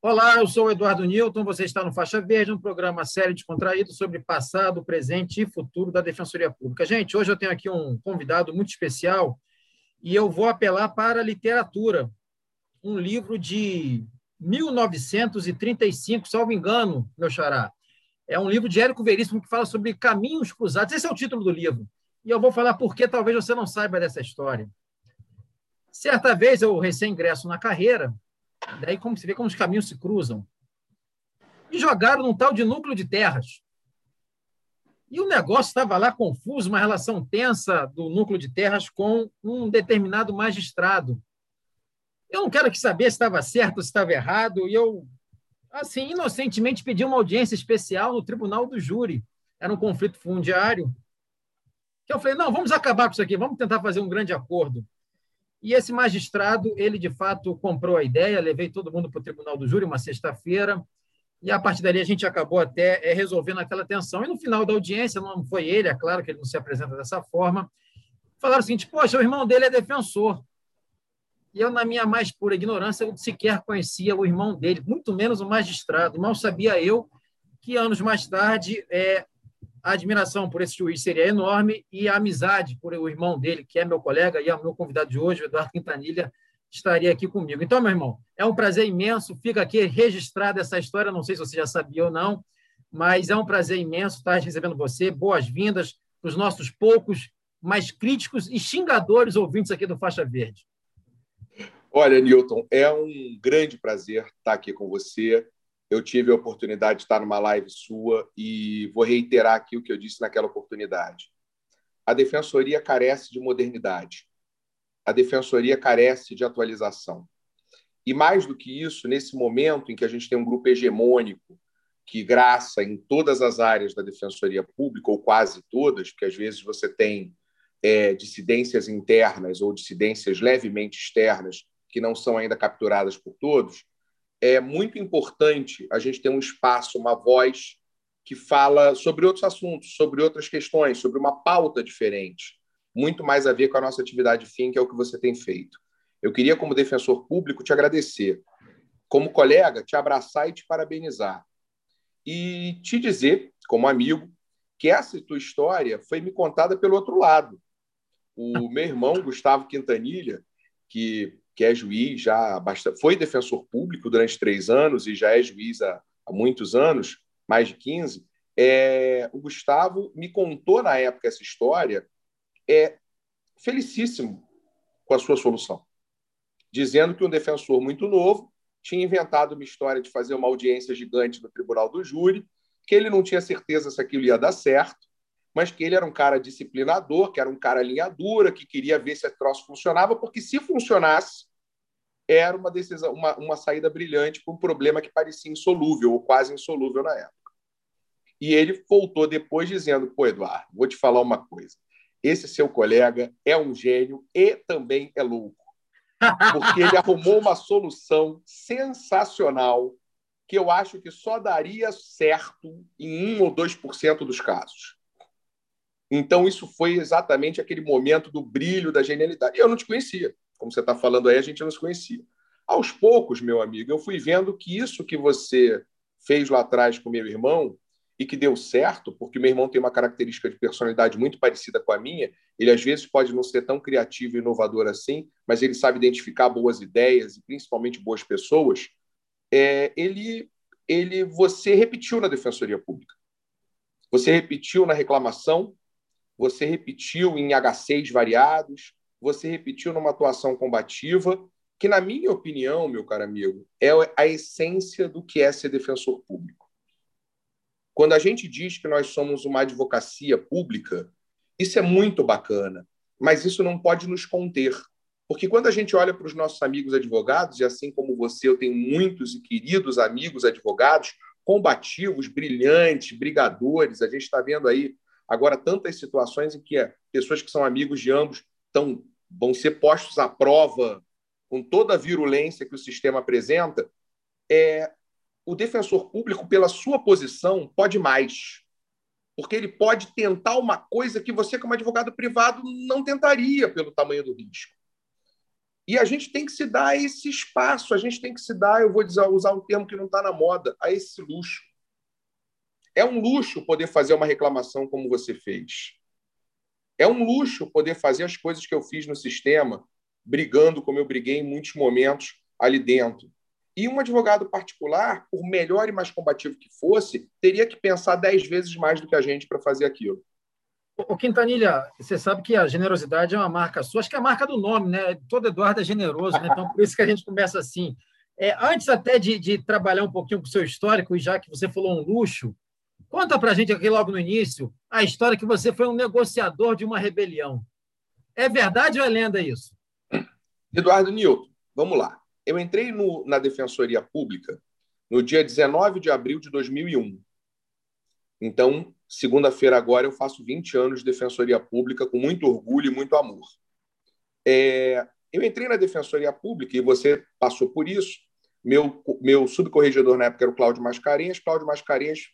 Olá, eu sou o Eduardo Newton, você está no Faixa Verde, um programa sério descontraído sobre passado, presente e futuro da Defensoria Pública. Gente, hoje eu tenho aqui um convidado muito especial e eu vou apelar para a literatura. Um livro de 1935, salvo engano, meu xará. É um livro de Érico Veríssimo que fala sobre caminhos cruzados. Esse é o título do livro. E eu vou falar por que talvez você não saiba dessa história. Certa vez, eu recém-ingresso na carreira, Daí como se vê como os caminhos se cruzam. E jogaram num tal de núcleo de terras. E o negócio estava lá confuso, uma relação tensa do núcleo de terras com um determinado magistrado. Eu não quero que saber se estava certo se estava errado, e eu, assim, inocentemente pedi uma audiência especial no tribunal do júri. Era um conflito fundiário. Que eu falei, não, vamos acabar com isso aqui, vamos tentar fazer um grande acordo. E esse magistrado, ele de fato comprou a ideia, levei todo mundo para o tribunal do júri uma sexta-feira, e a partir dali a gente acabou até é, resolvendo aquela tensão. E no final da audiência, não foi ele, é claro que ele não se apresenta dessa forma, falaram o seguinte: poxa, o irmão dele é defensor. E eu, na minha mais pura ignorância, eu sequer conhecia o irmão dele, muito menos o magistrado. Mal sabia eu que anos mais tarde é, a admiração por esse juiz seria enorme e a amizade por o irmão dele, que é meu colega e é meu convidado de hoje, o Eduardo Quintanilha, estaria aqui comigo. Então, meu irmão, é um prazer imenso, fica aqui registrada essa história, não sei se você já sabia ou não, mas é um prazer imenso estar recebendo você. Boas-vindas para os nossos poucos, mais críticos e xingadores ouvintes aqui do Faixa Verde. Olha, Newton, é um grande prazer estar aqui com você eu tive a oportunidade de estar numa live sua e vou reiterar aqui o que eu disse naquela oportunidade. A defensoria carece de modernidade. A defensoria carece de atualização. E mais do que isso, nesse momento em que a gente tem um grupo hegemônico que graça em todas as áreas da defensoria pública, ou quase todas, porque às vezes você tem é, dissidências internas ou dissidências levemente externas que não são ainda capturadas por todos, é muito importante a gente ter um espaço, uma voz que fala sobre outros assuntos, sobre outras questões, sobre uma pauta diferente, muito mais a ver com a nossa atividade fim, que é o que você tem feito. Eu queria, como defensor público, te agradecer. Como colega, te abraçar e te parabenizar. E te dizer, como amigo, que essa tua história foi me contada pelo outro lado. O meu irmão, Gustavo Quintanilha, que que é juiz já bastante, foi defensor público durante três anos e já é juiz há, há muitos anos, mais de 15, é, o Gustavo me contou na época essa história, é felicíssimo com a sua solução, dizendo que um defensor muito novo tinha inventado uma história de fazer uma audiência gigante no tribunal do júri, que ele não tinha certeza se aquilo ia dar certo, mas que ele era um cara disciplinador, que era um cara linha dura, que queria ver se a troço funcionava, porque se funcionasse, era uma decisão, uma, uma saída brilhante para um problema que parecia insolúvel, ou quase insolúvel na época. E ele voltou depois dizendo: pô, Eduardo, vou te falar uma coisa. Esse seu colega é um gênio e também é louco. Porque ele arrumou uma solução sensacional que eu acho que só daria certo em 1 ou 2% dos casos. Então, isso foi exatamente aquele momento do brilho, da genialidade. E eu não te conhecia como você está falando aí, a gente não se conhecia. Aos poucos, meu amigo, eu fui vendo que isso que você fez lá atrás com meu irmão e que deu certo, porque meu irmão tem uma característica de personalidade muito parecida com a minha, ele às vezes pode não ser tão criativo e inovador assim, mas ele sabe identificar boas ideias e principalmente boas pessoas. É, ele, ele, você repetiu na defensoria pública, você repetiu na reclamação, você repetiu em H6 variados, você repetiu numa atuação combativa, que, na minha opinião, meu caro amigo, é a essência do que é ser defensor público. Quando a gente diz que nós somos uma advocacia pública, isso é muito bacana, mas isso não pode nos conter. Porque quando a gente olha para os nossos amigos advogados, e assim como você, eu tenho muitos e queridos amigos advogados, combativos, brilhantes, brigadores, a gente está vendo aí agora tantas situações em que é, pessoas que são amigos de ambos estão, vão ser postos à prova com toda a virulência que o sistema apresenta, é, o defensor público, pela sua posição, pode mais. Porque ele pode tentar uma coisa que você, como advogado privado, não tentaria pelo tamanho do risco. E a gente tem que se dar esse espaço, a gente tem que se dar, eu vou usar um termo que não está na moda, a esse luxo. É um luxo poder fazer uma reclamação como você fez. É um luxo poder fazer as coisas que eu fiz no sistema, brigando como eu briguei em muitos momentos ali dentro. E um advogado particular, por melhor e mais combativo que fosse, teria que pensar dez vezes mais do que a gente para fazer aquilo. O Quintanilha, você sabe que a generosidade é uma marca sua, acho que é a marca do nome, né? Todo Eduardo é generoso, né? Então, por isso que a gente começa assim. É, antes até de, de, trabalhar um pouquinho com o seu histórico, e já que você falou um luxo, conta para a gente aqui logo no início a história que você foi um negociador de uma rebelião. É verdade ou é lenda isso? Eduardo Newton, vamos lá. Eu entrei no, na Defensoria Pública no dia 19 de abril de 2001. Então, segunda-feira agora, eu faço 20 anos de Defensoria Pública com muito orgulho e muito amor. É, eu entrei na Defensoria Pública e você passou por isso. Meu, meu subcorregedor na época era o Cláudio Mascarenhas. Cláudio Mascarenhas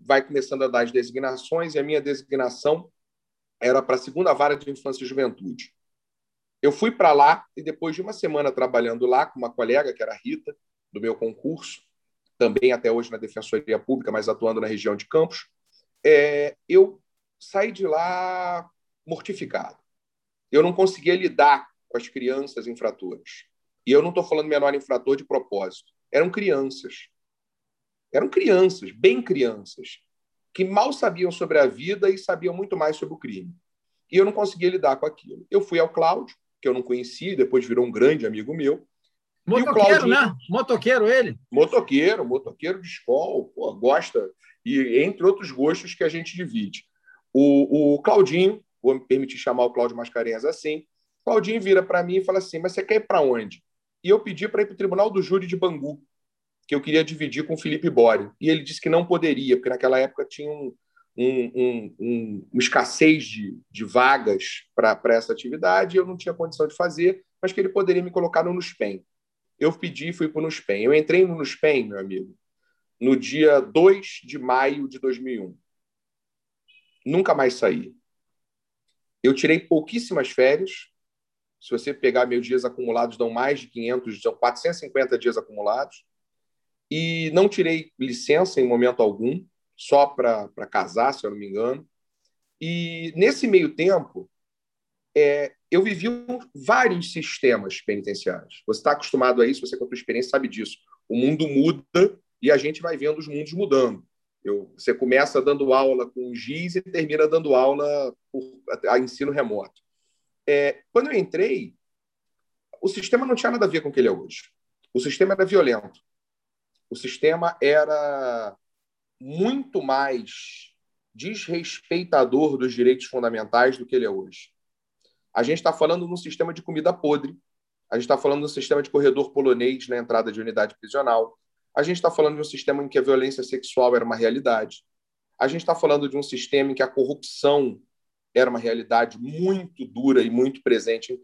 vai começando a dar as designações e a minha designação era para a segunda vara de infância e juventude. Eu fui para lá e depois de uma semana trabalhando lá com uma colega, que era a Rita, do meu concurso, também até hoje na Defensoria Pública, mas atuando na região de Campos, é, eu saí de lá mortificado. Eu não conseguia lidar com as crianças infratoras. E eu não estou falando menor infrator de propósito. Eram crianças. Eram crianças, bem crianças, que mal sabiam sobre a vida e sabiam muito mais sobre o crime. E eu não conseguia lidar com aquilo. Eu fui ao Cláudio, que eu não conhecia, depois virou um grande amigo meu. Motoqueiro, né? Motoqueiro ele? Motoqueiro, motoqueiro de escola, pô, gosta, e entre outros gostos que a gente divide. O, o Claudinho, vou me permitir chamar o Cláudio Mascarenhas assim, Claudinho vira para mim e fala assim, mas você quer ir para onde? E eu pedi para ir para o Tribunal do Júri de Bangu, que eu queria dividir com o Felipe Bore. E ele disse que não poderia, porque naquela época tinha um, um, um, um, uma escassez de, de vagas para essa atividade, eu não tinha condição de fazer, mas que ele poderia me colocar no NUSPEM. Eu pedi e fui para o NUSPEM. Eu entrei no NUSPEM, meu amigo, no dia 2 de maio de 2001. Nunca mais saí. Eu tirei pouquíssimas férias. Se você pegar meus dias acumulados, dão mais de 500, são 450 dias acumulados. E não tirei licença em momento algum só para casar, se eu não me engano. E nesse meio tempo, é, eu vivi vários sistemas penitenciários. Você está acostumado a isso, você com a sua experiência sabe disso. O mundo muda e a gente vai vendo os mundos mudando. Eu, você começa dando aula com giz e termina dando aula por a, a ensino remoto. É, quando eu entrei, o sistema não tinha nada a ver com o que ele é hoje. O sistema era violento. O sistema era muito mais desrespeitador dos direitos fundamentais do que ele é hoje. A gente está falando num sistema de comida podre, a gente está falando num sistema de corredor polonês na entrada de unidade prisional, a gente está falando de um sistema em que a violência sexual era uma realidade, a gente está falando de um sistema em que a corrupção era uma realidade muito dura e muito presente.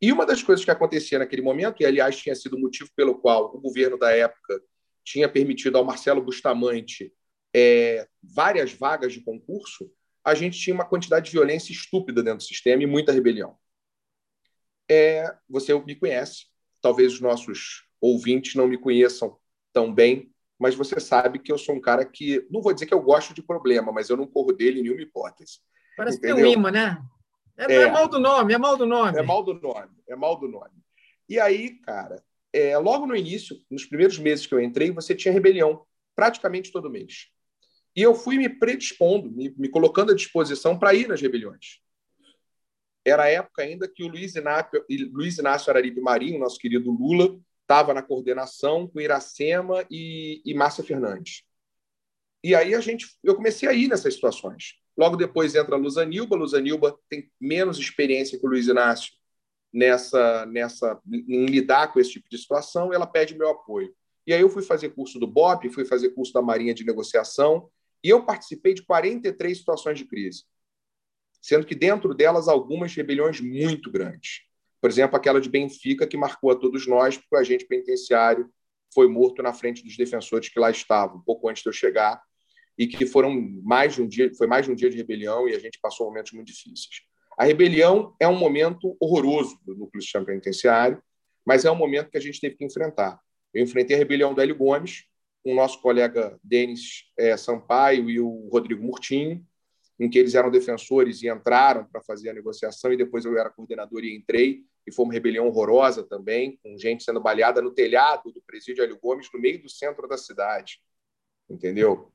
E uma das coisas que acontecia naquele momento, e aliás tinha sido o motivo pelo qual o governo da época tinha permitido ao Marcelo Bustamante é, várias vagas de concurso, a gente tinha uma quantidade de violência estúpida dentro do sistema e muita rebelião. É, você me conhece, talvez os nossos ouvintes não me conheçam tão bem, mas você sabe que eu sou um cara que, não vou dizer que eu gosto de problema, mas eu não corro dele em nenhuma hipótese. Parece entendeu? que tem um imã, né? É, é, é mal do nome, é mal do nome. É mal do nome, é mal do nome. E aí, cara, é, logo no início, nos primeiros meses que eu entrei, você tinha rebelião praticamente todo mês. E eu fui me predispondo, me, me colocando à disposição para ir nas rebeliões. Era a época ainda que o Luiz Inácio, Luiz Inácio Araripe Marinho, nosso querido Lula, estava na coordenação com Iracema e, e Márcia Fernandes. E aí a gente, eu comecei a ir nessas situações. Logo depois entra a Luzanilba. Luzanilba tem menos experiência que o Luiz Inácio nessa, nessa em lidar com esse tipo de situação, ela pede meu apoio. E aí eu fui fazer curso do BOP, fui fazer curso da Marinha de Negociação, e eu participei de 43 situações de crise, sendo que dentro delas algumas rebeliões muito grandes. Por exemplo, aquela de Benfica, que marcou a todos nós, porque o agente penitenciário foi morto na frente dos defensores que lá estavam, pouco antes de eu chegar, e que foram mais de um dia, foi mais de um dia de rebelião e a gente passou momentos muito difíceis. A rebelião é um momento horroroso do núcleo sistema penitenciário, mas é um momento que a gente teve que enfrentar. Eu enfrentei a rebelião do Hélio Gomes, com o nosso colega Denis é, Sampaio e o Rodrigo Murtinho, em que eles eram defensores e entraram para fazer a negociação, e depois eu era coordenador e entrei, e foi uma rebelião horrorosa também, com gente sendo baleada no telhado do presídio Hélio Gomes, no meio do centro da cidade, entendeu?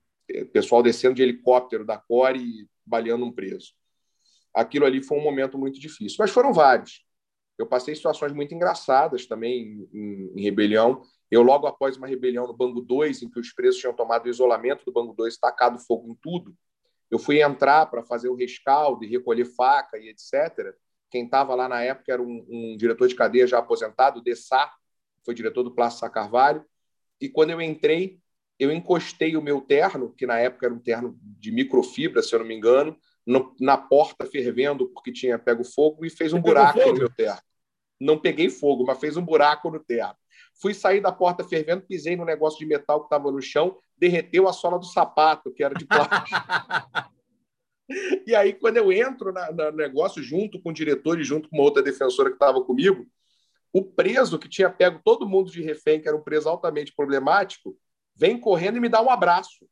Pessoal descendo de helicóptero da Core e baleando um preso. Aquilo ali foi um momento muito difícil, mas foram vários. Eu passei situações muito engraçadas também em, em rebelião. Eu, logo após uma rebelião no Bangu 2, em que os presos tinham tomado o isolamento do Bangu 2, tacado fogo em tudo, eu fui entrar para fazer o rescaldo e recolher faca e etc. Quem estava lá na época era um, um, diretor de cadeia já aposentado, Dessá, foi diretor do Sá Carvalho. E quando eu entrei, eu encostei o meu terno, que na época era um terno de microfibra, se eu não me engano, no, na porta fervendo porque tinha pego fogo e fez um Você buraco no meu terno não peguei fogo, mas fez um buraco no teto. Fui sair da porta fervendo, pisei no negócio de metal que estava no chão, derreteu a sola do sapato, que era de plástico. e aí, quando eu entro no negócio, junto com o diretor e junto com uma outra defensora que estava comigo, o preso que tinha pego todo mundo de refém, que era um preso altamente problemático, vem correndo e me dá um abraço.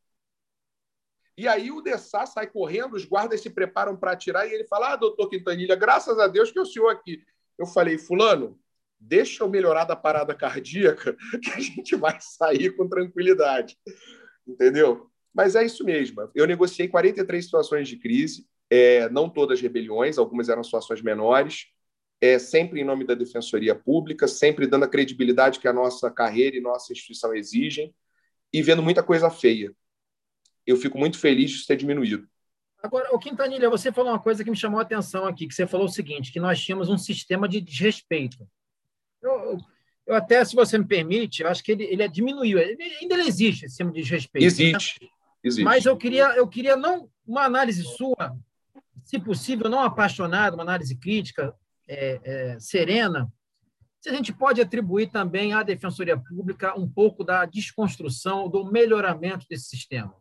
E aí o Dessá sai correndo, os guardas se preparam para atirar e ele fala: Ah, doutor Quintanilha, graças a Deus que é o senhor aqui eu falei, fulano, deixa eu melhorar da parada cardíaca que a gente vai sair com tranquilidade. Entendeu? Mas é isso mesmo. Eu negociei 43 situações de crise, é, não todas rebeliões, algumas eram situações menores, é, sempre em nome da Defensoria Pública, sempre dando a credibilidade que a nossa carreira e nossa instituição exigem, e vendo muita coisa feia. Eu fico muito feliz de ter diminuído. Agora, o Quintanilha, você falou uma coisa que me chamou a atenção aqui, que você falou o seguinte, que nós tínhamos um sistema de desrespeito. Eu, eu até, se você me permite, eu acho que ele, ele é diminuiu. Ele, ainda existe esse sistema de desrespeito. Existe, né? existe. Mas eu queria, eu queria não uma análise sua, se possível, não apaixonada, uma análise crítica, é, é, serena, se a gente pode atribuir também à Defensoria Pública um pouco da desconstrução, do melhoramento desse sistema.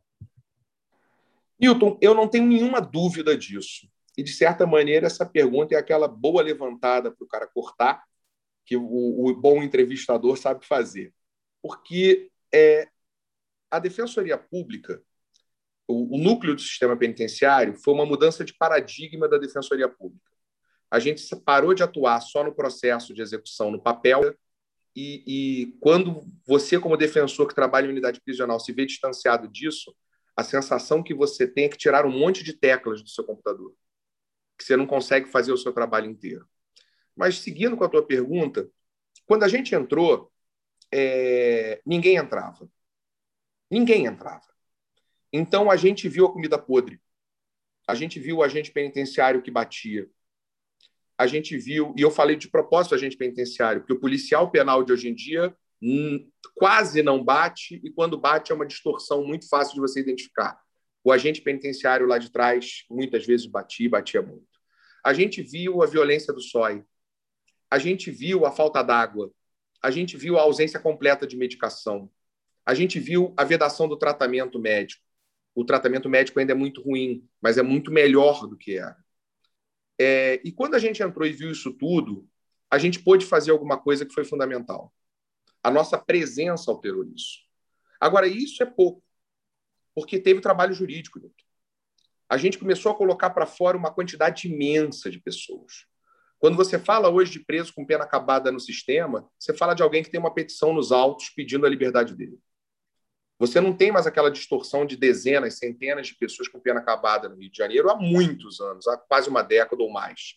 Newton, eu não tenho nenhuma dúvida disso. E, de certa maneira, essa pergunta é aquela boa levantada para o cara cortar, que o, o, bom entrevistador sabe fazer. Porque é, a Defensoria Pública, o, o núcleo do sistema penitenciário, foi uma mudança de paradigma da Defensoria Pública. A gente parou de atuar só no processo de execução no papel e, e, quando você, como defensor que trabalha em unidade prisional, se vê distanciado disso, a sensação que você tem é que tirar um monte de teclas do seu computador, que você não consegue fazer o seu trabalho inteiro. Mas seguindo com a tua pergunta, quando a gente entrou, é... ninguém entrava. Ninguém entrava. Então a gente viu a comida podre. A gente viu o agente penitenciário que batia. A gente viu, e eu falei de propósito agente penitenciário, porque o policial penal de hoje em dia Hum, quase não bate, e quando bate é uma distorção muito fácil de você identificar. O agente penitenciário lá de trás muitas vezes batia, batia muito. A gente viu a violência do SOI, a gente viu a falta d'água, a gente viu a ausência completa de medicação, a gente viu a vedação do tratamento médico. O tratamento médico ainda é muito ruim, mas é muito melhor do que era. É, e quando a gente entrou e viu isso tudo, a gente pôde fazer alguma coisa que foi fundamental a nossa presença alterou isso. Agora, isso é pouco, porque teve trabalho jurídico. A gente começou a colocar para fora uma quantidade imensa de pessoas. Quando você fala hoje de preso com pena acabada no sistema, você fala de alguém que tem uma petição nos autos pedindo a liberdade dele. Você não tem mais aquela distorção de dezenas, centenas de pessoas com pena acabada no Rio de Janeiro há muitos anos, há quase uma década ou mais.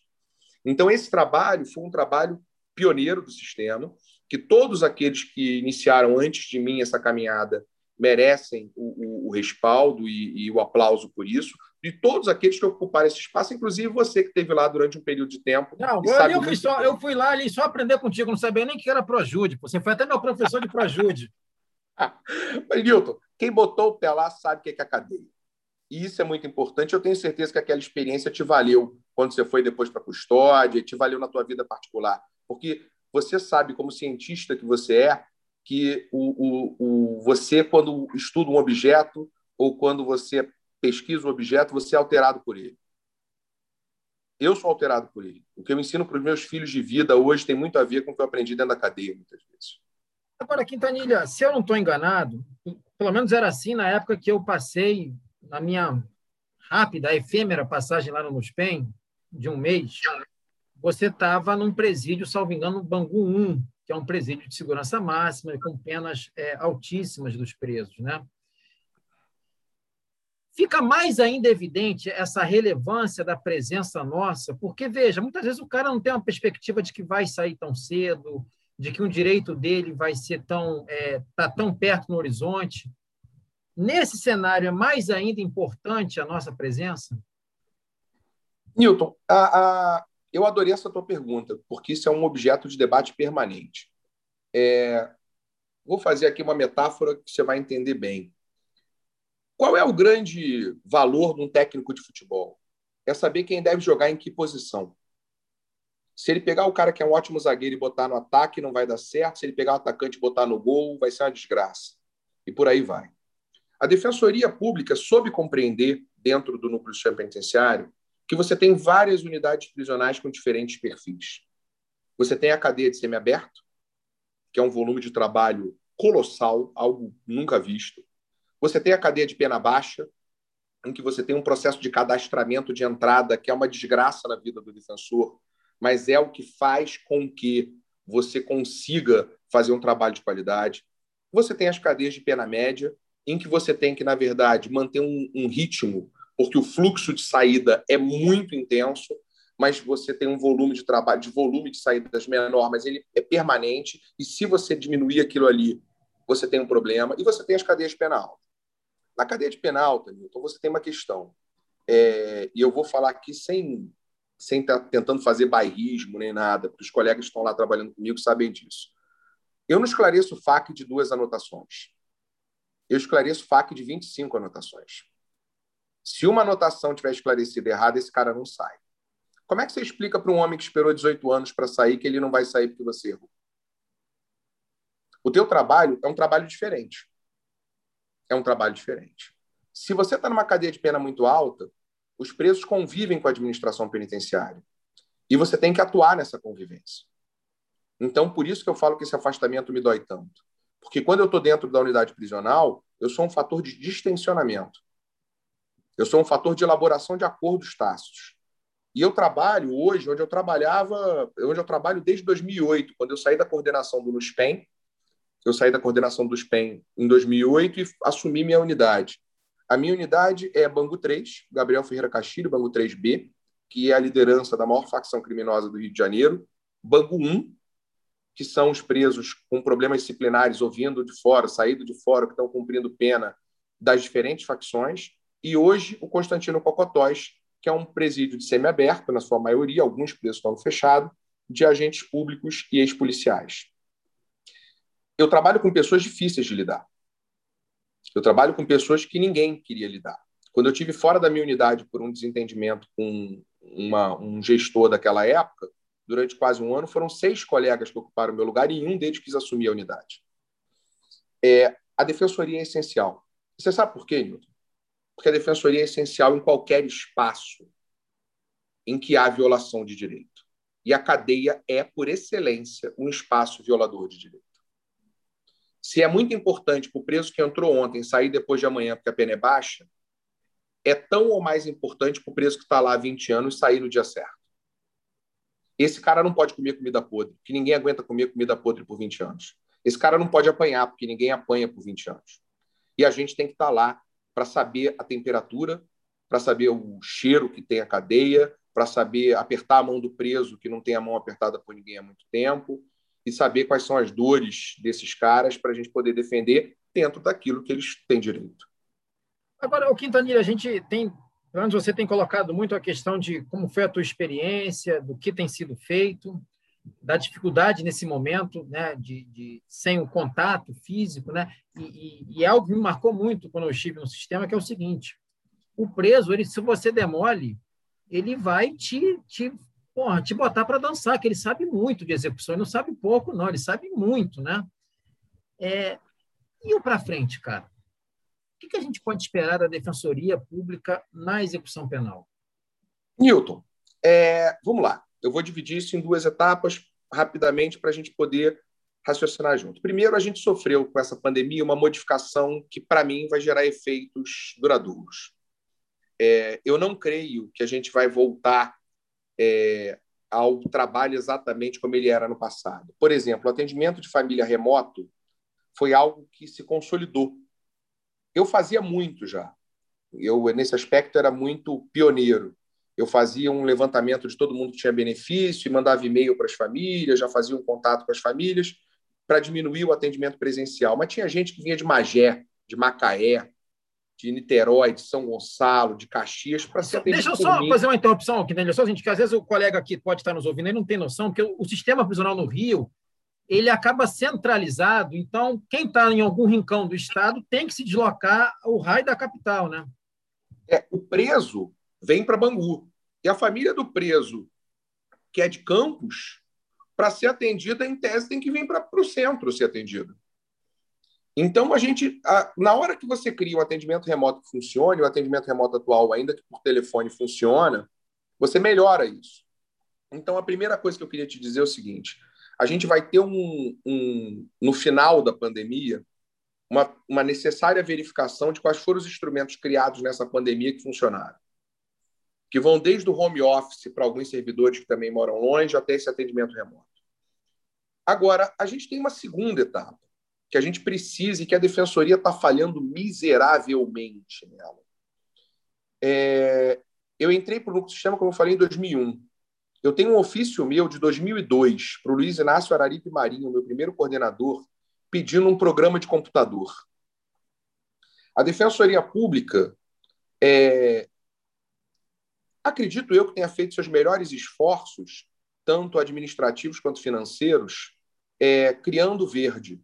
Então, esse trabalho foi um trabalho pioneiro do sistema, que todos aqueles que iniciaram antes de mim essa caminhada merecem o, o, o respaldo e, e, o aplauso por isso, de todos aqueles que ocuparam esse espaço, inclusive você que esteve lá durante um período de tempo. Não, eu, eu, fui só, eu fui lá ali só aprender contigo, não sabia nem que era Projude. Você foi até meu professor de Projude. Mas, Nilton, quem botou o pé lá sabe o que é, que é a cadeia. E isso é muito importante. Eu tenho certeza que aquela experiência te valeu quando você foi depois para a custódia, te valeu na tua vida particular. Porque você sabe, como cientista que você é, que o, o, o, você, quando estuda um objeto ou quando você pesquisa um objeto, você é alterado por ele. Eu sou alterado por ele. O que eu ensino para os meus filhos de vida hoje tem muito a ver com o que eu aprendi dentro da cadeia, muitas vezes. Agora, Quintanilha, se eu não estou enganado, pelo menos era assim na época que eu passei na minha rápida, efêmera passagem lá no Nuspen, de um mês, você estava num presídio, salvo engano, Bangu 1, que é um presídio de segurança máxima, com penas é, altíssimas dos presos. Né? Fica mais ainda evidente essa relevância da presença nossa, porque, veja, muitas vezes o cara não tem uma perspectiva de que vai sair tão cedo, de que um direito dele vai ser tão é, tá tão perto no horizonte. Nesse cenário é mais ainda importante a nossa presença? Newton, a, a, eu adorei essa tua pergunta, porque isso é um objeto de debate permanente. É, vou fazer aqui uma metáfora que você vai entender bem. Qual é o grande valor de um técnico de futebol? É saber quem deve jogar em que posição. Se ele pegar o cara que é um ótimo zagueiro e botar no ataque, não vai dar certo. Se ele pegar o atacante e botar no gol, vai ser uma desgraça. E por aí vai. A Defensoria Pública soube compreender, dentro do núcleo penitenciário, que você tem várias unidades prisionais com diferentes perfis. Você tem a cadeia de semiaberto, que é um volume de trabalho colossal, algo nunca visto. Você tem a cadeia de pena baixa, em que você tem um processo de cadastramento de entrada que é uma desgraça na vida do defensor, mas é o que faz com que você consiga fazer um trabalho de qualidade. Você tem as cadeias de pena média, em que você tem que, na verdade, manter um, um ritmo, porque o fluxo de saída é muito intenso, mas você tem um volume de trabalho, de volume de saídas menor, mas ele é permanente, e se você diminuir aquilo ali, você tem um problema, e você tem as cadeias penal. Na cadeia de penal, então você tem uma questão, é, e eu vou falar aqui sem sem estar tentando fazer bairrismo nem nada, porque os colegas que estão lá trabalhando comigo sabem disso. Eu não esclareço o FAQ de duas anotações eu esclareço FAQ de 25 anotações. Se uma anotação tiver esclarecido errado, esse cara não sai. Como é que você explica para um homem que esperou 18 anos para sair que ele não vai sair porque você errou? O teu trabalho é um trabalho diferente. É um trabalho diferente. Se você está numa cadeia de pena muito alta, os presos convivem com a administração penitenciária. E você tem que atuar nessa convivência. Então, por isso que eu falo que esse afastamento me dói tanto. Porque quando eu estou dentro da unidade prisional, eu sou um fator de distensionamento. Eu sou um fator de elaboração de acordos tácitos. E eu trabalho hoje onde eu trabalhava, onde eu trabalho desde 2008, quando eu saí da coordenação do NUSPEN. Eu saí da coordenação do SPEN em 2008 e assumi minha unidade. A minha unidade é Bangu 3, Gabriel Ferreira Castilho, Bangu 3B, que é a liderança da maior facção criminosa do Rio de Janeiro. Bangu 1, que são os presos com problemas disciplinares ou vindo de fora, saído de fora, que estão cumprindo pena das diferentes facções, e hoje o Constantino Cocotóis, que é um presídio de semiaberto, na sua maioria, alguns presos estão fechados, de agentes públicos e ex-policiais. Eu trabalho com pessoas difíceis de lidar. Eu trabalho com pessoas que ninguém queria lidar. Quando eu tive fora da minha unidade por um desentendimento com uma, um gestor daquela época, durante quase um ano, foram seis colegas que ocuparam o meu lugar e um deles quis assumir a unidade. É, a defensoria é essencial. Você sabe por quê, Newton? Porque a defensoria é essencial em qualquer espaço em que há violação de direito. E a cadeia é, por excelência, um espaço violador de direito. Se é muito importante para o preso que entrou ontem sair depois de amanhã porque a pena é baixa, é tão ou mais importante para o preso que está lá há 20 anos sair no dia certo. Esse cara não pode comer comida podre, que ninguém aguenta comer comida podre por 20 anos. Esse cara não pode apanhar, porque ninguém apanha por 20 anos. E a gente tem que estar lá para saber a temperatura, para saber o cheiro que tem a cadeia, para saber apertar a mão do preso que não tem a mão apertada por ninguém há muito tempo, e saber quais são as dores desses caras para a gente poder defender dentro daquilo que eles têm direito. Agora, o Quintanilha, a gente tem Antes você tem colocado muito a questão de como foi a tua experiência, do que tem sido feito, da dificuldade nesse momento, né, de, de sem o contato físico, né, e, e, e, é algo que me marcou muito quando eu estive no sistema, que é o seguinte: o preso, ele, se você demole, ele vai te, te, porra, te botar para dançar, que ele sabe muito de execução, ele não sabe pouco, não, ele sabe muito, né? É, e o para frente, cara? O que a gente pode esperar da Defensoria Pública na execução penal? Newton, É, vamos lá. Eu vou dividir isso em duas etapas rapidamente para a gente poder raciocinar junto. Primeiro, a gente sofreu com essa pandemia uma modificação que, para mim, vai gerar efeitos duradouros. É, eu não creio que a gente vai voltar é, ao trabalho exatamente como ele era no passado. Por exemplo, o atendimento de família remoto foi algo que se consolidou. Eu fazia muito já. Eu, nesse aspecto, era muito pioneiro. Eu fazia um levantamento de todo mundo que tinha benefício, mandava e-mail para as famílias, já fazia um contato com as famílias para diminuir o atendimento presencial. Mas tinha gente que vinha de Magé, de Macaé, de Niterói, de São Gonçalo, de Caxias, para ser atendido. Deixa eu só mim. fazer uma interrupção aqui, né? Só, gente, que às vezes o colega aqui pode estar nos ouvindo e não tem noção, porque o sistema prisional no Rio ele acaba centralizado, então quem está em algum rincão do estado tem que se deslocar ao raio da capital, né? É, o preso vem para Bangu. E a família do preso, que é de Campos, para ser atendida, em tese, tem que vir para o centro ser atendida. Então, a gente, a, na hora que você cria um atendimento remoto que funcione, o atendimento remoto atual, ainda que por telefone funciona, você melhora isso. Então, a primeira coisa que eu queria te dizer é o seguinte: a gente vai ter um, um no final da pandemia, uma, uma necessária verificação de quais foram os instrumentos criados nessa pandemia que funcionaram. Que vão desde o home office para alguns servidores que também moram longe até esse atendimento remoto. Agora, a gente tem uma segunda etapa que a gente precisa e que a defensoria está falhando miseravelmente nela. É, eu entrei para o sistema, como eu falei, em 2001. Eu tenho um ofício meu de 2002 para o Luiz Inácio Araripe Marinho, meu primeiro coordenador, pedindo um programa de computador. A Defensoria Pública, é, acredito eu que tenha feito seus melhores esforços, tanto administrativos quanto financeiros, é, criando Verde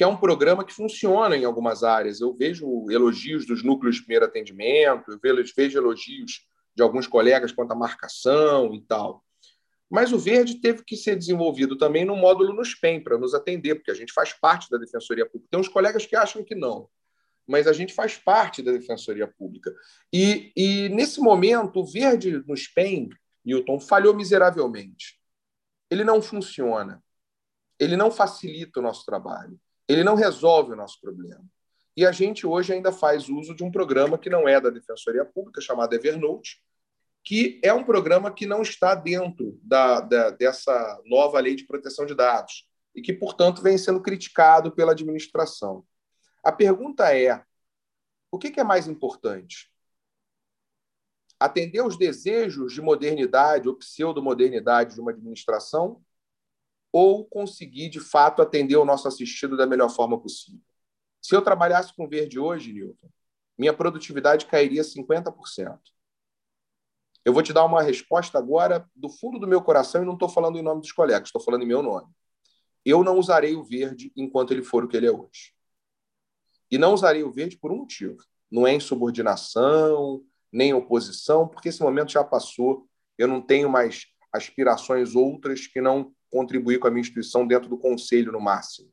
que é um programa que funciona em algumas áreas. Eu vejo elogios dos núcleos de primeiro atendimento, eu vejo elogios de alguns colegas quanto à marcação e tal. Mas o verde teve que ser desenvolvido também no módulo no SPEM, para nos atender, porque a gente faz parte da Defensoria Pública. Tem uns colegas que acham que não, mas a gente faz parte da Defensoria Pública. E, e nesse momento, o verde no SPEM, Newton, falhou miseravelmente. Ele não funciona. Ele não facilita o nosso trabalho ele não resolve o nosso problema. E a gente hoje ainda faz uso de um programa que não é da Defensoria Pública, chamado Evernote, que é um programa que não está dentro da, da, dessa nova lei de proteção de dados e que, portanto, vem sendo criticado pela administração. A pergunta é: o que, é mais importante? Atender os desejos de modernidade ou pseudo-modernidade de uma administração ou conseguir, de fato, atender o nosso assistido da melhor forma possível. Se eu trabalhasse com verde hoje, Newton, minha produtividade cairia 50%. Eu vou te dar uma resposta agora do fundo do meu coração e não estou falando em nome dos colegas, estou falando em meu nome. Eu não usarei o verde enquanto ele for o que ele é hoje. E não usarei o verde por um motivo. Não é insubordinação, nem oposição, porque esse momento já passou. Eu não tenho mais aspirações outras que não contribuir com a minha instituição dentro do conselho no máximo.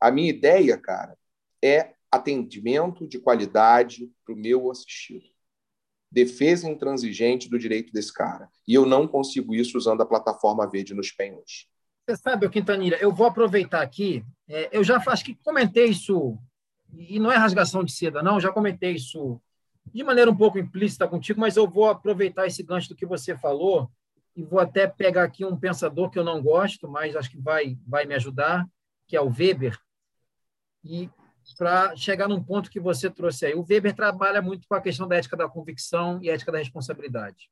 A minha ideia, cara, é atendimento de qualidade para o meu assistido. Defesa intransigente do direito desse cara. E eu não consigo isso usando a plataforma verde nos PENs. Você sabe, Quintanilha, eu vou aproveitar aqui. É, eu já acho que comentei isso, e não é rasgação de seda, não, já comentei isso de maneira um pouco implícita contigo, mas eu vou aproveitar esse gancho do que você falou e vou até pegar aqui um pensador que eu não gosto, mas acho que vai, vai me ajudar, que é o Weber, e para chegar num ponto que você trouxe aí. O Weber trabalha muito com a questão da ética da convicção e ética da responsabilidade.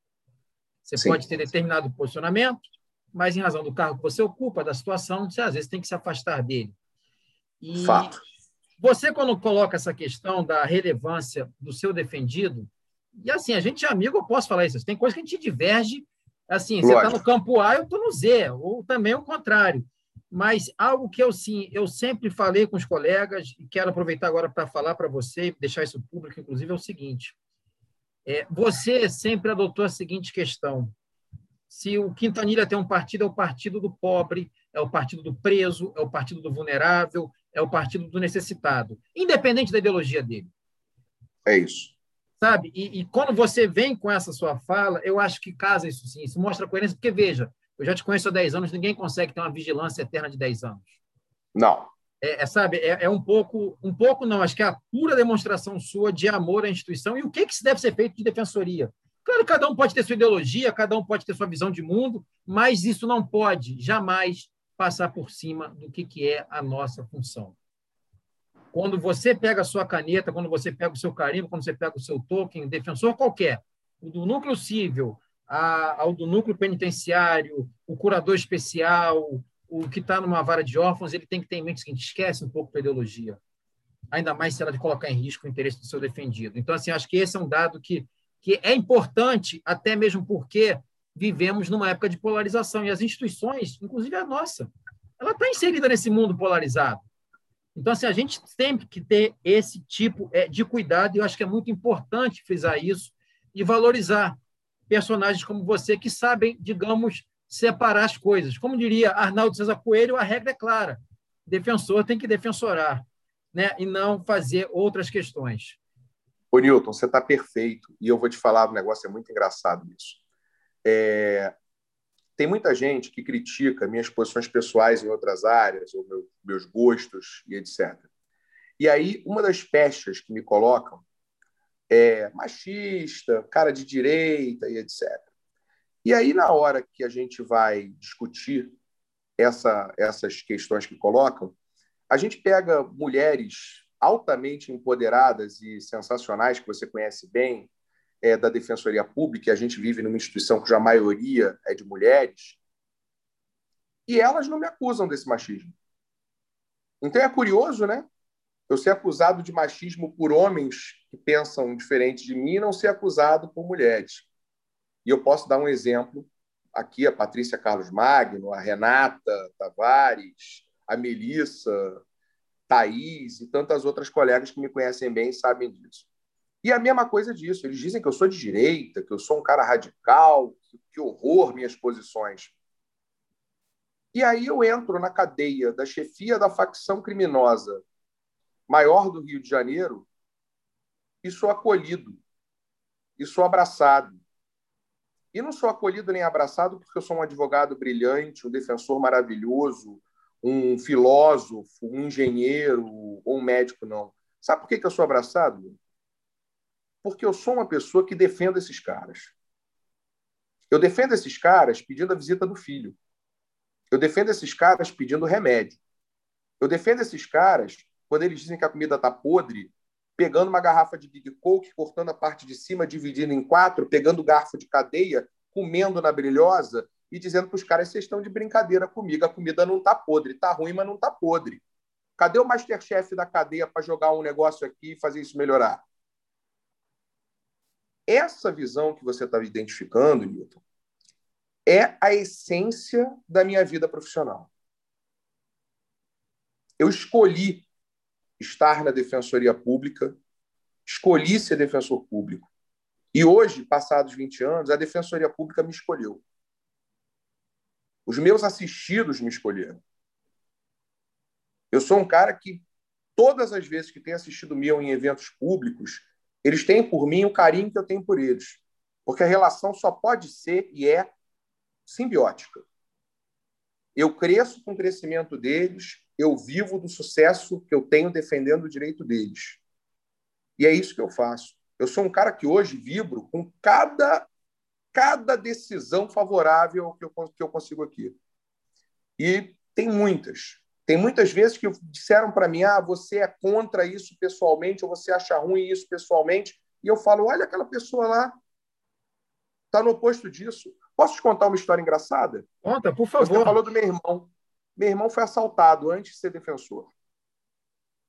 Você Sim. pode ter determinado posicionamento, mas em razão do cargo que você ocupa, da situação, você às vezes tem que se afastar dele. E Fato. Você, quando coloca essa questão da relevância do seu defendido, e assim, a gente é amigo, eu posso falar isso, tem coisa que a gente diverge Assim, você está no campo A, eu estou no Z, ou também o contrário. Mas algo que eu, sim, eu sempre falei com os colegas, e quero aproveitar agora para falar para você, deixar isso público, inclusive, é o seguinte. É, você sempre adotou a seguinte questão. Se o Quintanilha tem um partido, é o partido do pobre, é o partido do preso, é o partido do vulnerável, é o partido do necessitado, independente da ideologia dele. É isso. Sabe? E, e, quando você vem com essa sua fala, eu acho que casa isso sim, isso mostra coerência, porque veja, eu já te conheço há 10 anos, ninguém consegue ter uma vigilância eterna de 10 anos. Não. É, é sabe, é, é, um pouco, um pouco não, acho que é a pura demonstração sua de amor à instituição e o que, que se deve ser feito de defensoria. Claro, cada um pode ter sua ideologia, cada um pode ter sua visão de mundo, mas isso não pode jamais passar por cima do que, que é a nossa função. Quando você pega a sua caneta, quando você pega o seu carimbo, quando você pega o seu token, defensor qualquer, o do núcleo civil, a, ao do núcleo penitenciário, o curador especial, o que está numa vara de órfãos, ele tem que ter em mente o seguinte: esquece um pouco da ideologia. Ainda mais se ela de colocar em risco o interesse do seu defendido. Então, assim, acho que esse é um dado que, que é importante, até mesmo porque vivemos numa época de polarização e as instituições, inclusive a nossa, ela está inserida nesse mundo polarizado. Então, assim, a gente tem que ter esse tipo é, de cuidado, e eu acho que é muito importante frisar isso e valorizar personagens como você que sabem, digamos, separar as coisas. Como diria Arnaldo César Coelho, a regra é clara: defensor tem que defensorar, né? e não fazer outras questões. Ô, Newton, você está perfeito, e eu vou te falar um negócio, é muito engraçado isso. É, tem muita gente que critica minhas posições pessoais em outras áreas, ou meu, meus gostos e etc. E aí, uma das pechas que me colocam é machista, cara de direita e etc. E aí, na hora que a gente vai discutir essa, essas questões que colocam, a gente pega mulheres altamente empoderadas e sensacionais, que você conhece bem, é, da Defensoria Pública, e a gente vive numa instituição cuja maioria é de mulheres, e elas não me acusam desse machismo. Então é curioso, né? Eu ser acusado de machismo por homens que pensam diferente de mim e não ser acusado por mulheres. E eu posso dar um exemplo aqui, a Patrícia Carlos Magno, a Renata Tavares, a Melissa, Thaís e tantas outras colegas que me conhecem bem sabem disso. E a mesma coisa disso. Eles dizem que eu sou de direita, que eu sou um cara radical, que, que horror minhas posições. E aí eu entro na cadeia da chefia da facção criminosa maior do Rio de Janeiro e sou acolhido, e sou abraçado. E não sou acolhido nem abraçado porque eu sou um advogado brilhante, um defensor maravilhoso, um filósofo, um engenheiro ou um médico, não. Sabe por que eu sou abraçado? Porque eu sou uma pessoa que defende esses caras. Eu defendo esses caras pedindo a visita do filho. Eu defendo esses caras pedindo remédio. Eu defendo esses caras quando eles dizem que a comida está podre, pegando uma garrafa de Big Coke, cortando a parte de cima, dividindo em quatro, pegando garfo de cadeia, comendo na brilhosa e dizendo para os caras: vocês estão de brincadeira comigo, a comida não está podre, está ruim, mas não está podre. Cadê o Masterchef da cadeia para jogar um negócio aqui e fazer isso melhorar? Essa visão que você está identificando, Newton, é a essência da minha vida profissional. Eu escolhi estar na Defensoria Pública, escolhi ser defensor público. E hoje, passados 20 anos, a Defensoria Pública me escolheu. Os meus assistidos me escolheram. Eu sou um cara que, todas as vezes que tem assistido meu em eventos públicos, eles têm por mim o carinho que eu tenho por eles. Porque a relação só pode ser e é simbiótica. Eu cresço com o crescimento deles, eu vivo do sucesso que eu tenho defendendo o direito deles. E é isso que eu faço. Eu sou um cara que hoje vibro com cada, cada decisão favorável que eu, que eu consigo aqui. E tem muitas. Tem muitas vezes que disseram para mim: ah, você é contra isso pessoalmente, ou você acha ruim isso pessoalmente. E eu falo: olha aquela pessoa lá, está no oposto disso. Posso te contar uma história engraçada? Conta, por favor. Você falou do meu irmão. Meu irmão foi assaltado antes de ser defensor.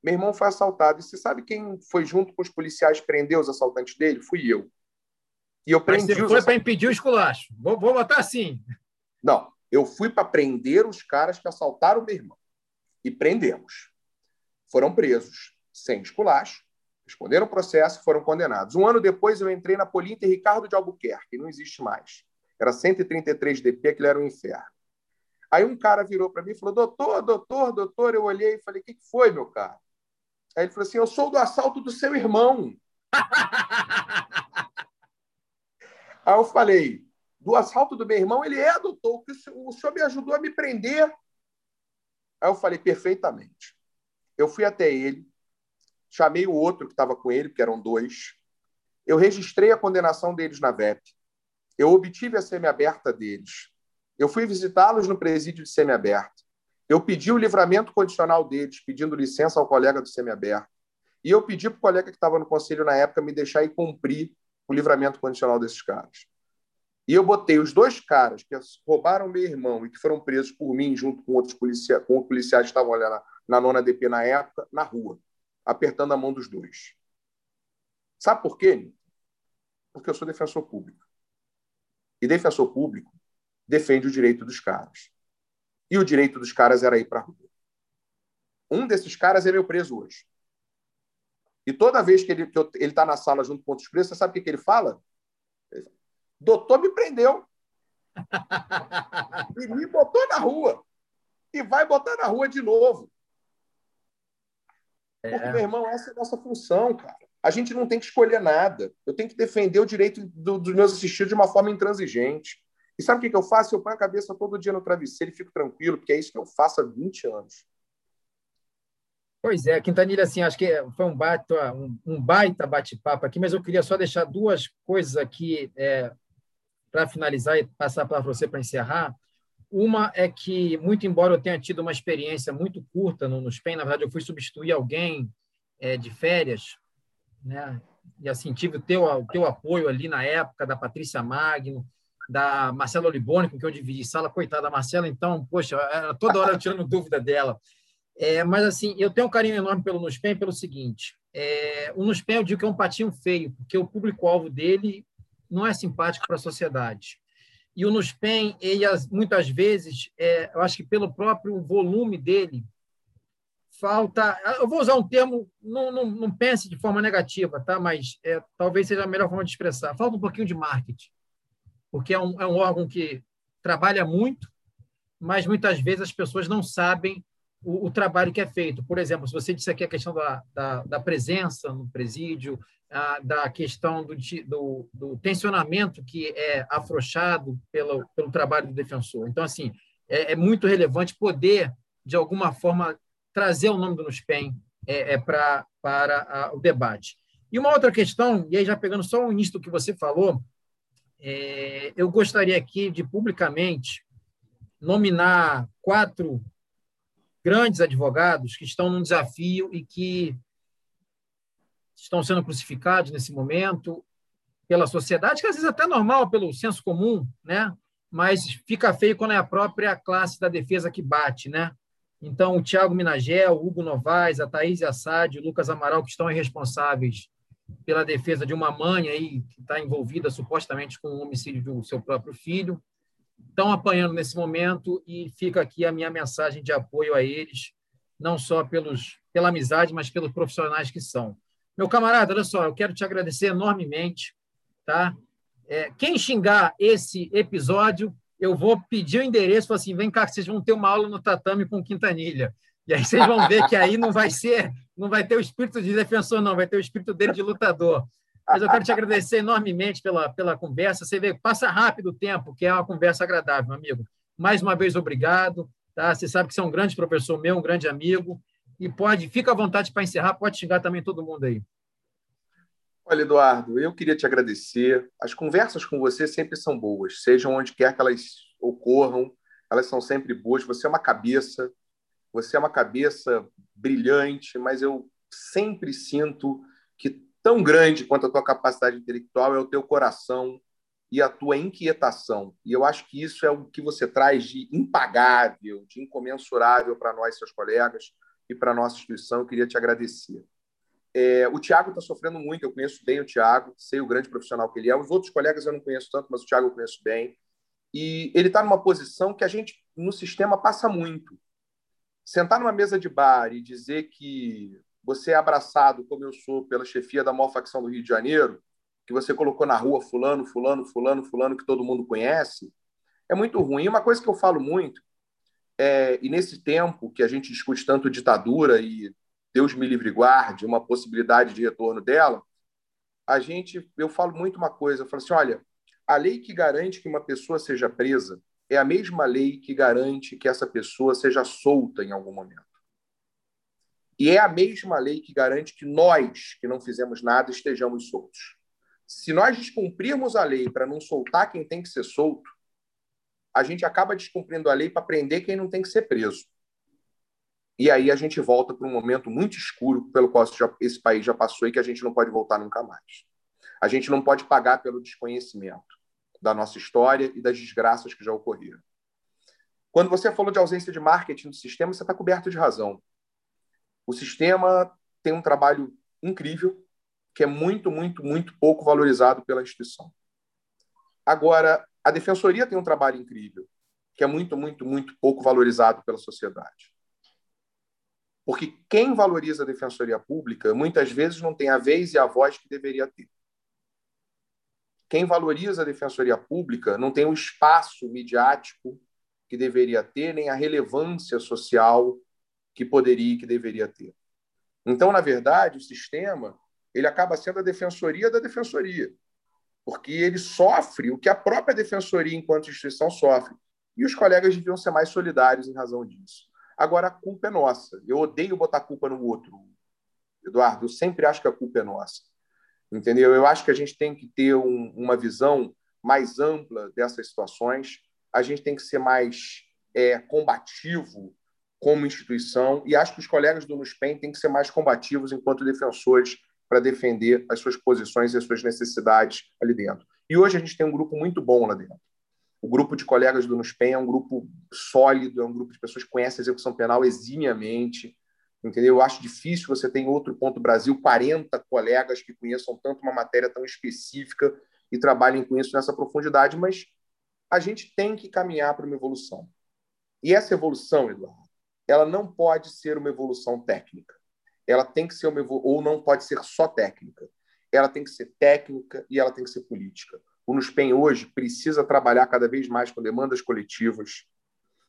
Meu irmão foi assaltado. E você sabe quem foi junto com os policiais prender os assaltantes dele? Fui eu. E eu prendi Mas você foi para impedir o esculacho. Vou, vou botar assim. Não, eu fui para prender os caras que assaltaram meu irmão e prendemos. Foram presos sem esculacho, responderam o processo e foram condenados. Um ano depois, eu entrei na Polinter Ricardo de Albuquerque, que não existe mais. Era 133 DP, aquilo era um inferno. Aí um cara virou para mim e falou: Doutor, doutor, doutor. Eu olhei e falei: O que foi, meu cara? Aí ele falou assim: Eu sou do assalto do seu irmão. Aí eu falei, do assalto do meu irmão, ele é, doutor, o senhor me ajudou a me prender. Aí eu falei, perfeitamente. Eu fui até ele, chamei o outro que estava com ele, que eram dois. Eu registrei a condenação deles na VEP. Eu obtive a semiaberta deles. Eu fui visitá-los no presídio de semiaberto. Eu pedi o livramento condicional deles, pedindo licença ao colega do semiaberto. E eu pedi para o colega que estava no conselho na época me deixar ir cumprir o livramento condicional desses caras. E eu botei os dois caras que roubaram meu irmão e que foram presos por mim, junto com outros policiais, com policiais que estavam na, na nona DP na época, na rua, apertando a mão dos dois. Sabe por quê? Porque eu sou defensor público. E defensor público defende o direito dos caras. E o direito dos caras era ir para a rua. Um desses caras é meu preso hoje. E toda vez que ele está na sala junto com outros presos, você sabe o que, que ele fala? Doutor me prendeu. e me botou na rua. E vai botar na rua de novo. É. Porque, meu irmão, essa é a nossa função, cara. A gente não tem que escolher nada. Eu tenho que defender o direito do, dos meus assistidos de uma forma intransigente. E sabe o que, que eu faço? Eu ponho a cabeça todo dia no travesseiro e fico tranquilo, porque é isso que eu faço há 20 anos. Pois é, Quintanilha, assim, acho que foi um baita, um, um baita bate-papo aqui, mas eu queria só deixar duas coisas aqui é, para finalizar e passar para você para encerrar. Uma é que, muito embora eu tenha tido uma experiência muito curta no, no SPEN, na verdade, eu fui substituir alguém é, de férias, né? e assim, tive o teu, o teu apoio ali na época, da Patrícia Magno, da Marcela Olibone, com quem eu dividi sala, coitada da Marcela, então, poxa, toda hora eu tirando dúvida dela. É, mas, assim, eu tenho um carinho enorme pelo Nuspen pelo seguinte, é, o Nuspen eu digo que é um patinho feio, porque o público-alvo dele não é simpático para a sociedade. E o Nuspen, ele, muitas vezes, é, eu acho que pelo próprio volume dele, falta. Eu vou usar um termo, não, não, não pense de forma negativa, tá? mas é, talvez seja a melhor forma de expressar. Falta um pouquinho de marketing, porque é um, é um órgão que trabalha muito, mas muitas vezes as pessoas não sabem o, o, trabalho que é feito. Por exemplo, se você disser aqui a questão da, da, da presença no presídio, a, da questão do, do, do, tensionamento que é afrouxado pelo, pelo trabalho do defensor. Então, assim, é, é muito relevante poder, de alguma forma, trazer o nome do NUSPEM é, é pra, para a, o debate. E uma outra questão, e aí já pegando só o início do que você falou, é, eu gostaria aqui de publicamente nominar quatro grandes advogados que estão num desafio e que estão sendo crucificados nesse momento pela sociedade, que às vezes é até normal pelo senso comum, né? Mas fica feio quando é a própria classe da defesa que bate, né? Então, o Tiago Minagel, o Hugo Novaes, a Thaís Assad, o Lucas Amaral, que estão responsáveis pela defesa de uma mãe aí que está envolvida supostamente com o homicídio do seu próprio filho estão apanhando nesse momento e fica aqui a minha mensagem de apoio a eles, não só pelos, pela amizade, mas pelos profissionais que são. Meu camarada, olha só, eu quero te agradecer enormemente. Tá? É, quem xingar esse episódio, eu vou pedir o endereço, falar assim, vem cá, vocês vão ter uma aula no tatame com Quintanilha. E aí vocês vão ver que aí não vai ser, não vai ter o espírito de defensor, não, vai ter o espírito dele de lutador. Mas eu quero te agradecer enormemente pela, pela conversa. Você vê, passa rápido o tempo, que é uma conversa agradável, meu amigo. Mais uma vez, obrigado. Tá? Você sabe que você é um grande professor meu, um grande amigo. E pode, fica à vontade para encerrar, pode xingar também todo mundo aí. Olha, Eduardo, eu queria te agradecer. As conversas com você sempre são boas, sejam onde quer que elas ocorram, elas são sempre boas. Você é uma cabeça, você é uma cabeça brilhante, mas eu sempre sinto tão grande quanto a tua capacidade intelectual é o teu coração e a tua inquietação. E eu acho que isso é o que você traz de impagável, de incomensurável para nós, seus colegas, e para a nossa instituição. Eu queria te agradecer. É, o Tiago está sofrendo muito, eu conheço bem o Tiago, sei o grande profissional que ele é. Os outros colegas eu não conheço tanto, mas o Tiago eu conheço bem. E ele está numa posição que a gente, no sistema, passa muito. Sentar numa mesa de bar e dizer que você é abraçado, como eu sou, pela chefia da maior facção do Rio de Janeiro, que você colocou na rua fulano, fulano, fulano, fulano, que todo mundo conhece, é muito ruim. Uma coisa que eu falo muito, é, e nesse tempo que a gente discute tanto ditadura e Deus me livre guarde, uma possibilidade de retorno dela, a gente, eu falo muito uma coisa, eu falo assim, olha, a lei que garante que uma pessoa seja presa é a mesma lei que garante que essa pessoa seja solta em algum momento. E é a mesma lei que garante que nós, que não fizemos nada, estejamos soltos. Se nós descumprirmos a lei para não soltar quem tem que ser solto, a gente acaba descumprindo a lei para prender quem não tem que ser preso. E aí a gente volta para um momento muito escuro pelo qual esse país já passou e que a gente não pode voltar nunca mais. A gente não pode pagar pelo desconhecimento da nossa história e das desgraças que já ocorreram. Quando você falou de ausência de marketing do sistema, você está coberto de razão. O sistema tem um trabalho incrível, que é muito, muito, muito pouco valorizado pela instituição. Agora, a defensoria tem um trabalho incrível, que é muito, muito, muito pouco valorizado pela sociedade. Porque quem valoriza a defensoria pública muitas vezes não tem a vez e a voz que deveria ter. Quem valoriza a defensoria pública não tem o espaço midiático que deveria ter, nem a relevância social que poderia e que deveria ter. Então, na verdade, o sistema ele acaba sendo a defensoria da defensoria, porque ele sofre o que a própria defensoria, enquanto instituição, sofre. E os colegas deviam ser mais solidários em razão disso. Agora, a culpa é nossa. Eu odeio botar culpa no outro, Eduardo. Eu sempre acho que a culpa é nossa. Entendeu? Eu acho que a gente tem que ter um, uma visão mais ampla dessas situações. A gente tem que ser mais é, combativo como instituição e acho que os colegas do NUSPEN têm que ser mais combativos enquanto defensores para defender as suas posições e as suas necessidades ali dentro. E hoje a gente tem um grupo muito bom lá dentro. O grupo de colegas do NUSPEN é um grupo sólido, é um grupo de pessoas que conhecem a execução penal eximiamente, entendeu? Eu acho difícil você ter em outro ponto Brasil 40 colegas que conheçam tanto uma matéria tão específica e trabalhem com isso nessa profundidade, mas a gente tem que caminhar para uma evolução. E essa evolução, Eduardo, ela não pode ser uma evolução técnica. Ela tem que ser uma ou não pode ser só técnica. Ela tem que ser técnica e ela tem que ser política. O NUSPEN hoje precisa trabalhar cada vez mais com demandas coletivas.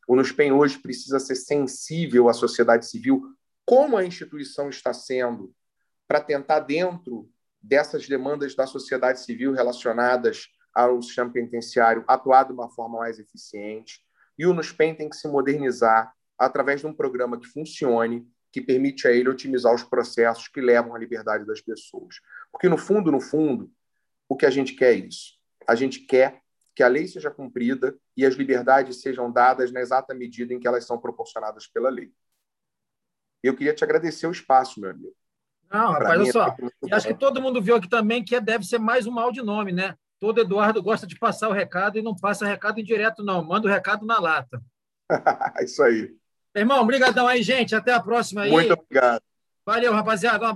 O NUSPEN hoje precisa ser sensível à sociedade civil, como a instituição está sendo, para tentar, dentro dessas demandas da sociedade civil relacionadas ao sistema penitenciário, atuar de uma forma mais eficiente. E o NUSPEN tem que se modernizar através de um programa que funcione, que permite a ele otimizar os processos que levam à liberdade das pessoas. Porque, no fundo, no fundo, o que a gente quer é isso a gente quer que a lei seja cumprida e as liberdades sejam dadas na exata medida em que elas são proporcionadas pela lei. Eu queria te agradecer o espaço, meu amigo. Não, rapaz, olha só. É acho que todo mundo viu aqui também que deve ser mais um mal de nome, né? Todo Eduardo gosta de passar o recado e não passa recado indireto, não. Manda o recado na lata. Isso aí. Irmão, obrigadão aí, gente. Até a próxima aí. Muito obrigado. Valeu, rapaziada. Um abraço.